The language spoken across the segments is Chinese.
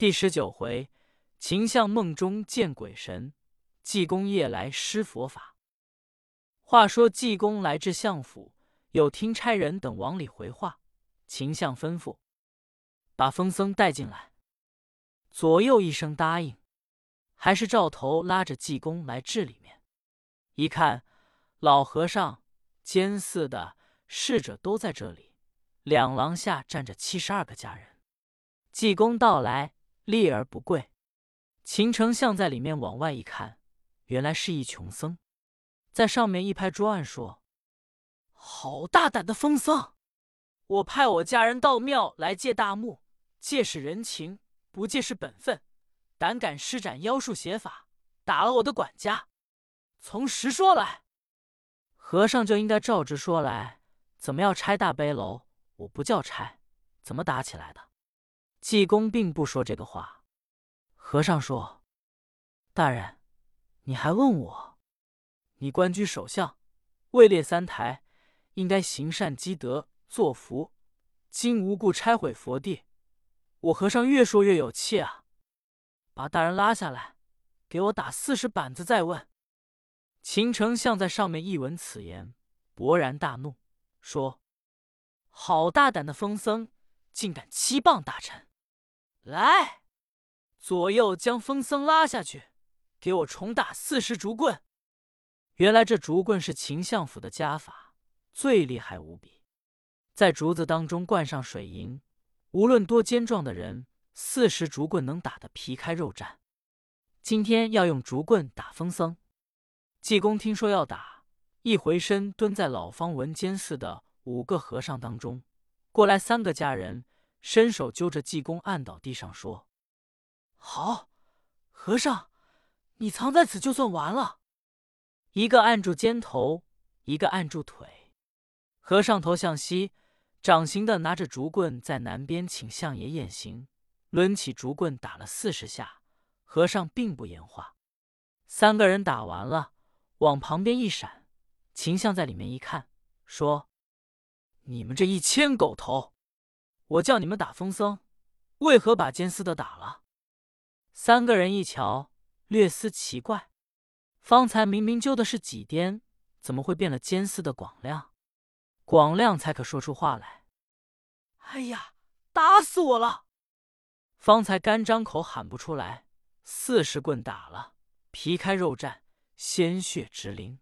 第十九回，秦相梦中见鬼神，济公夜来施佛法。话说济公来至相府，有听差人等往里回话。秦相吩咐把风僧带进来。左右一声答应，还是赵头拉着济公来至里面。一看，老和尚、监寺的侍者都在这里，两廊下站着七十二个家人。济公到来。立而不跪，秦丞相在里面往外一看，原来是一穷僧，在上面一拍桌案说：“好大胆的疯僧！我派我家人到庙来借大木，借是人情，不借是本分，胆敢施展妖术邪法，打了我的管家。从实说来，和尚就应该照直说来。怎么要拆大悲楼？我不叫拆，怎么打起来的？”济公并不说这个话。和尚说：“大人，你还问我？你官居首相，位列三台，应该行善积德，作福。今无故拆毁佛地，我和尚越说越有气啊！把大人拉下来，给我打四十板子再问。”秦丞相在上面一闻此言，勃然大怒，说：“好大胆的疯僧，竟敢欺谤大臣！”来，左右将风僧拉下去，给我重打四十竹棍。原来这竹棍是秦相府的家法，最厉害无比，在竹子当中灌上水银，无论多坚壮的人，四十竹棍能打得皮开肉绽。今天要用竹棍打风僧。济公听说要打，一回身蹲在老方文监寺的五个和尚当中，过来三个家人。伸手揪着济公，按倒地上说：“好，和尚，你藏在此就算完了。”一个按住肩头，一个按住腿。和尚头向西，掌形的拿着竹棍在南边请相爷验刑，抡起竹棍打了四十下。和尚并不言话。三个人打完了，往旁边一闪，秦相在里面一看，说：“你们这一千狗头！”我叫你们打疯僧，为何把监司的打了？三个人一瞧，略思奇怪。方才明明揪的是几颠，怎么会变了监司的广亮？广亮才可说出话来。哎呀，打死我了！方才干张口喊不出来，四十棍打了，皮开肉绽，鲜血直淋。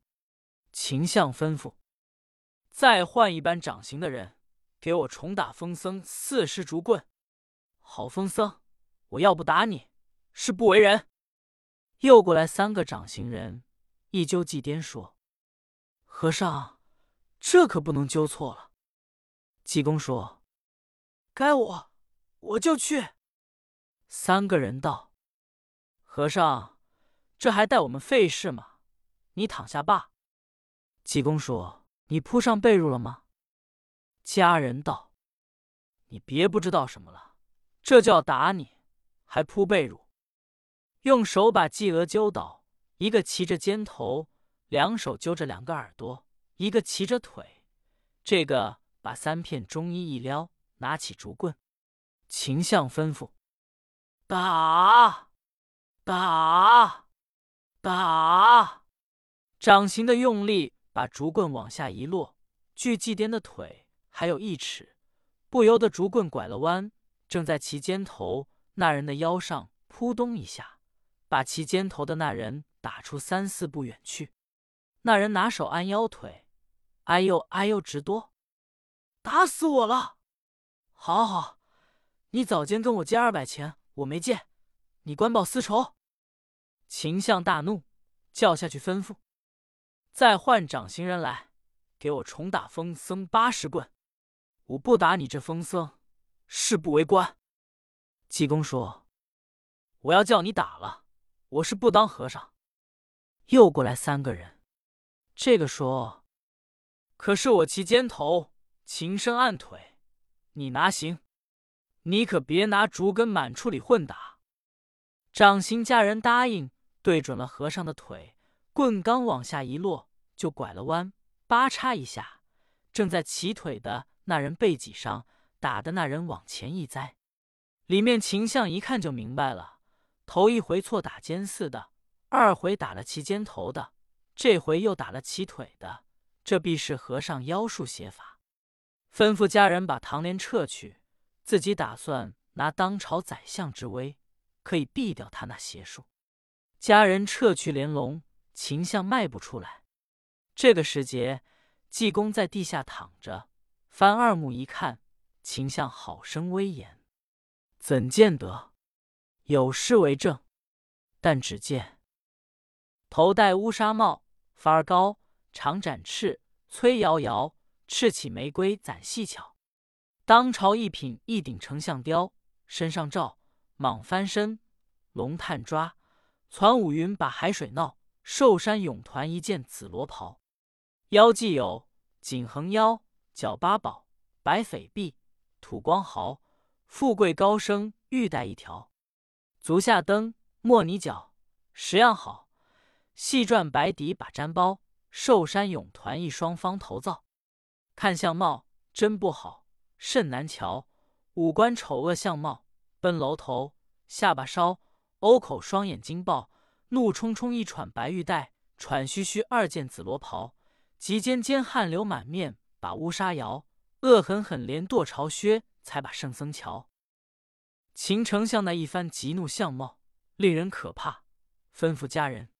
秦相吩咐，再换一班掌刑的人。给我重打风僧四十竹棍！好风僧，我要不打你，是不为人。又过来三个掌刑人，一揪祭颠说：“和尚，这可不能揪错了。”济公说：“该我，我就去。”三个人道：“和尚，这还带我们费事吗？你躺下罢。”济公说：“你铺上被褥了吗？”家人道：“你别不知道什么了，这就要打你，还铺被褥，用手把季娥揪倒，一个骑着肩头，两手揪着两个耳朵，一个骑着腿，这个把三片中衣一撩，拿起竹棍，秦相吩咐：打，打，打！掌形的用力，把竹棍往下一落，锯祭颠的腿。”还有一尺，不由得竹棍拐了弯，正在其肩头那人的腰上扑咚一下，把其肩头的那人打出三四步远去。那人拿手按腰腿，哎呦哎呦直哆，打死我了！好好，你早间跟我借二百钱，我没借，你官报私仇。秦相大怒，叫下去吩咐，再换掌刑人来，给我重打疯僧八十棍。我不打你这疯僧，誓不为官。济公说：“我要叫你打了，我是不当和尚。”又过来三个人，这个说：“可是我骑肩头，琴声按腿，你拿行，你可别拿竹根满处里混打。”掌刑家人答应，对准了和尚的腿，棍刚往下一落，就拐了弯，八叉一下，正在骑腿的。那人背脊上打的那人往前一栽，里面秦相一看就明白了，头一回错打肩似的，二回打了其肩头的，这回又打了其腿的，这必是和尚妖术邪法。吩咐家人把唐莲撤去，自己打算拿当朝宰相之威，可以避掉他那邪术。家人撤去莲笼，秦相迈不出来。这个时节，济公在地下躺着，翻二目一看，秦相好生威严。怎见得？有诗为证。但只见头戴乌纱帽，发儿高，长展翅，崔摇摇，赤起玫瑰攒细巧。当朝一品一顶丞相雕，身上罩蟒翻身，龙探抓，攒五云把海水闹。寿山泳团一件紫罗袍，腰系有锦横腰，脚八宝，白翡碧，土光毫。富贵高升玉带一条，足下蹬莫泥脚，十样好。细转白底把毡包，寿山永团一双方头皂。看相貌真不好，甚难瞧。五官丑恶相貌，奔楼头，下巴梢，欧口双眼睛爆，怒冲冲一喘白玉带，喘吁吁二件紫罗袍，及肩间汗流满面把乌纱摇，恶狠狠连跺朝靴。才把圣僧瞧。秦丞相那一番极怒相貌，令人可怕，吩咐家人：“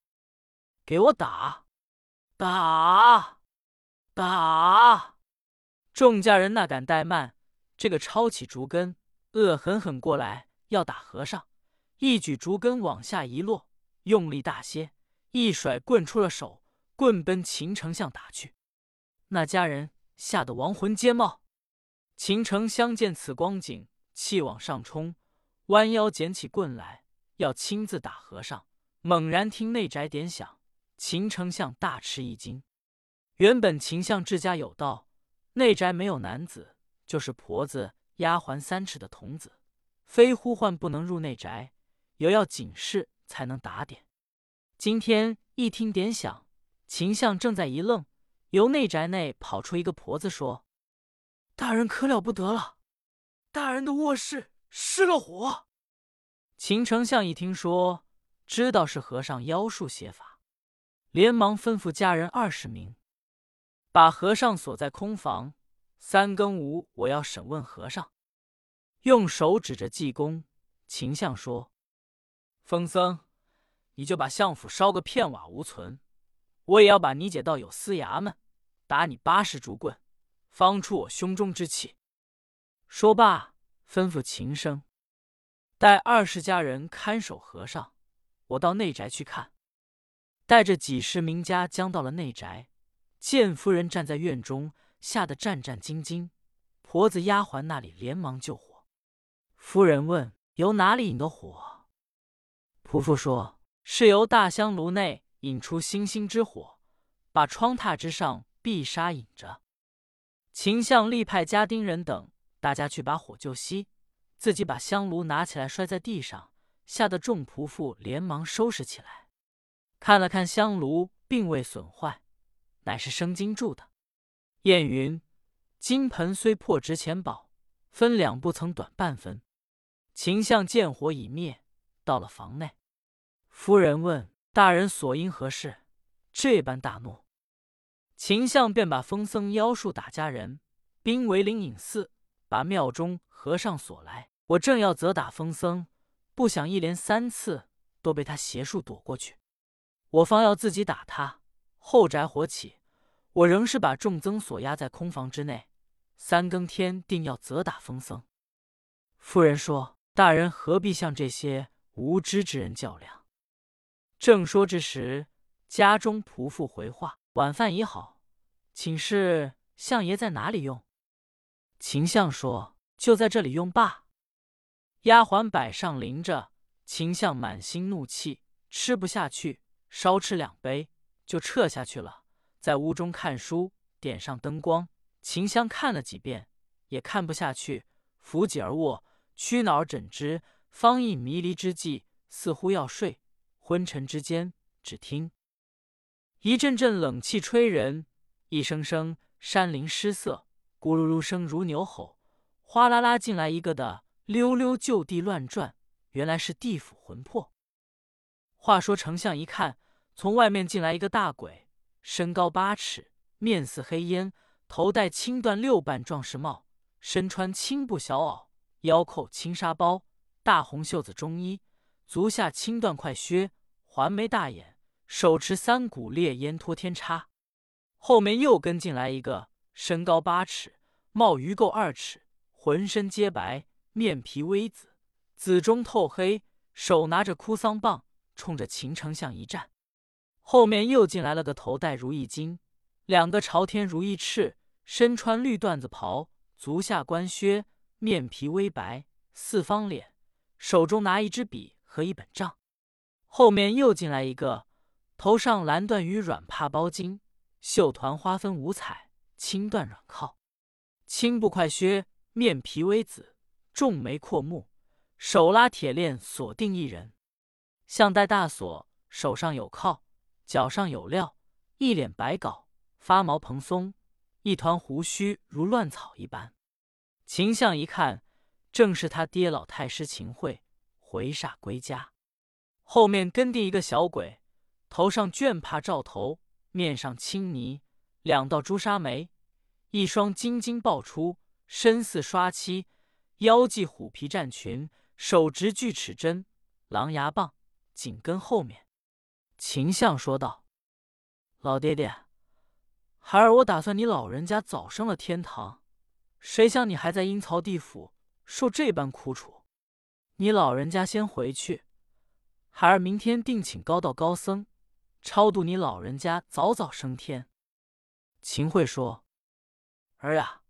给我打，打，打！”众家人哪敢怠慢，这个抄起竹根，恶狠狠过来要打和尚。一举竹根往下一落，用力大些，一甩棍出了手，棍奔秦丞相打去。那家人吓得亡魂皆冒。秦丞相见此光景，气往上冲，弯腰捡起棍来，要亲自打和尚。猛然听内宅点响，秦丞相大吃一惊。原本秦相治家有道，内宅没有男子，就是婆子、丫鬟三尺的童子，非呼唤不能入内宅，有要警示才能打点。今天一听点响，秦相正在一愣，由内宅内跑出一个婆子说。大人可了不得了！大人的卧室失了火。秦丞相一听说，知道是和尚妖术邪法，连忙吩咐家人二十名，把和尚锁在空房。三更午，我要审问和尚。用手指着济公，秦相说：“风僧，你就把相府烧个片瓦无存，我也要把你解到有司衙门，打你八十竹棍。”方出我胸中之气。说罢，吩咐秦生带二十家人看守和尚。我到内宅去看，带着几十名家将到了内宅，见夫人站在院中，吓得战战兢兢。婆子丫鬟那里连忙救火。夫人问：“由哪里引的火？”仆妇说：“是由大香炉内引出星星之火，把窗榻之上碧纱引着。”秦相立派家丁人等，大家去把火救熄，自己把香炉拿起来摔在地上，吓得众仆妇连忙收拾起来。看了看香炉，并未损坏，乃是生金铸的。燕云：“金盆虽破值钱宝，分两不曾短半分。”秦相见火已灭，到了房内，夫人问大人所因何事，这般大怒。秦相便把风僧妖术打家人，兵围灵隐寺，把庙中和尚锁来。我正要责打风僧，不想一连三次都被他邪术躲过去。我方要自己打他，后宅火起，我仍是把众僧锁压在空房之内。三更天定要责打风僧。夫人说：“大人何必向这些无知之人较量？”正说之时，家中仆妇回话。晚饭已好，请示相爷在哪里用？秦相说：“就在这里用罢。”丫鬟摆上临着，秦相满心怒气，吃不下去，稍吃两杯就撤下去了。在屋中看书，点上灯光，秦香看了几遍，也看不下去，扶脊而卧，屈脑枕之，方一迷离之际，似乎要睡。昏沉之间，只听。一阵阵冷气吹人，一声声山林失色，咕噜噜声如牛吼，哗啦啦进来一个的溜溜就地乱转，原来是地府魂魄。话说丞相一看，从外面进来一个大鬼，身高八尺，面似黑烟，头戴青缎六瓣壮士帽，身穿青布小袄，腰扣青纱包，大红袖子中衣，足下青缎快靴，环眉大眼，手持三股烈烟托天叉。后面又跟进来一个，身高八尺，帽鱼够二尺，浑身皆白，面皮微紫，紫中透黑，手拿着哭丧棒。冲着秦丞相一站，后面又进来了个头戴如意巾，两个朝天如意翅，身穿绿缎子袍，足下官靴，面皮微白，四方脸，手中拿一支笔和一本账。后面又进来一个，头上蓝缎与软帕包巾，绣团花分五彩，青缎软靠，青布快靴，面皮微紫，重眉阔目，手拉铁链锁定一人。项带大锁，手上有铐，脚上有镣，一脸白缟，发毛蓬松，一团胡须如乱草一般。秦相一看，正是他爹老太师秦桧，回煞归家。后面跟定一个小鬼，头上绢帕罩头，面上青泥，两道朱砂眉，一双金睛爆出，身似刷漆，腰系虎皮战裙，手执锯齿针、狼牙棒。紧跟后面，秦相说道：“老爹爹，孩儿我打算你老人家早升了天堂，谁想你还在阴曹地府受这般苦楚？你老人家先回去，孩儿明天定请高道高僧超度你老人家早早升天。”秦桧说：“儿呀，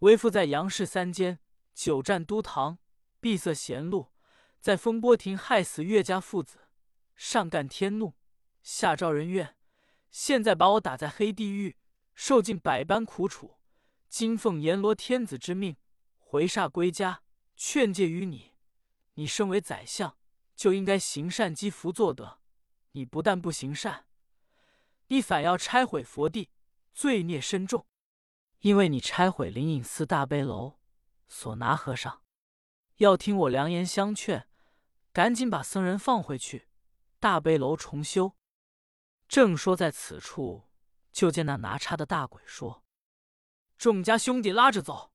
为父在杨氏三间久战都堂，闭塞贤路，在风波亭害死岳家父子。”上干天怒，下招人怨，现在把我打在黑地狱，受尽百般苦楚。今奉阎罗天子之命，回煞归家，劝诫于你：你身为宰相，就应该行善积福作德。你不但不行善，你反要拆毁佛地，罪孽深重。因为你拆毁灵隐寺大悲楼，索拿和尚，要听我良言相劝，赶紧把僧人放回去。大悲楼重修，正说在此处，就见那拿叉的大鬼说：“众家兄弟拉着走！”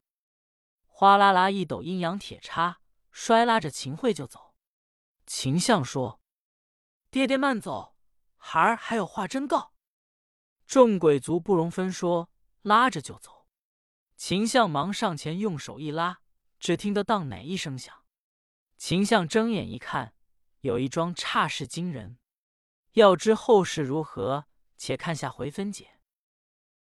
哗啦啦一抖阴阳铁叉，摔拉着秦桧就走。秦相说：“爹爹慢走，孩儿还有话真告。”众鬼卒不容分说，拉着就走。秦相忙上前用手一拉，只听得当哪一声响。秦相睁眼一看。有一桩差事惊人，要知后事如何，且看下回分解。